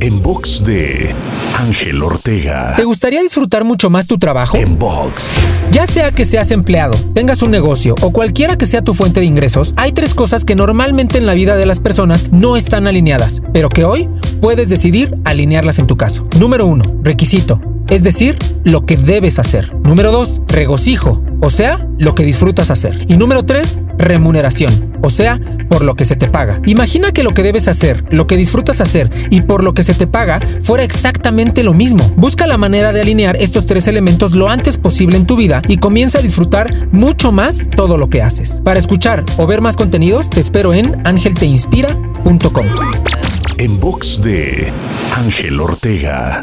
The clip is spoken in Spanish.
En box de Ángel Ortega. ¿Te gustaría disfrutar mucho más tu trabajo? En box. Ya sea que seas empleado, tengas un negocio o cualquiera que sea tu fuente de ingresos, hay tres cosas que normalmente en la vida de las personas no están alineadas, pero que hoy puedes decidir alinearlas en tu caso. Número 1. Requisito es decir, lo que debes hacer. Número 2, regocijo, o sea, lo que disfrutas hacer. Y número 3, remuneración, o sea, por lo que se te paga. Imagina que lo que debes hacer, lo que disfrutas hacer y por lo que se te paga fuera exactamente lo mismo. Busca la manera de alinear estos tres elementos lo antes posible en tu vida y comienza a disfrutar mucho más todo lo que haces. Para escuchar o ver más contenidos, te espero en angelteinspira.com. En box de Ángel Ortega.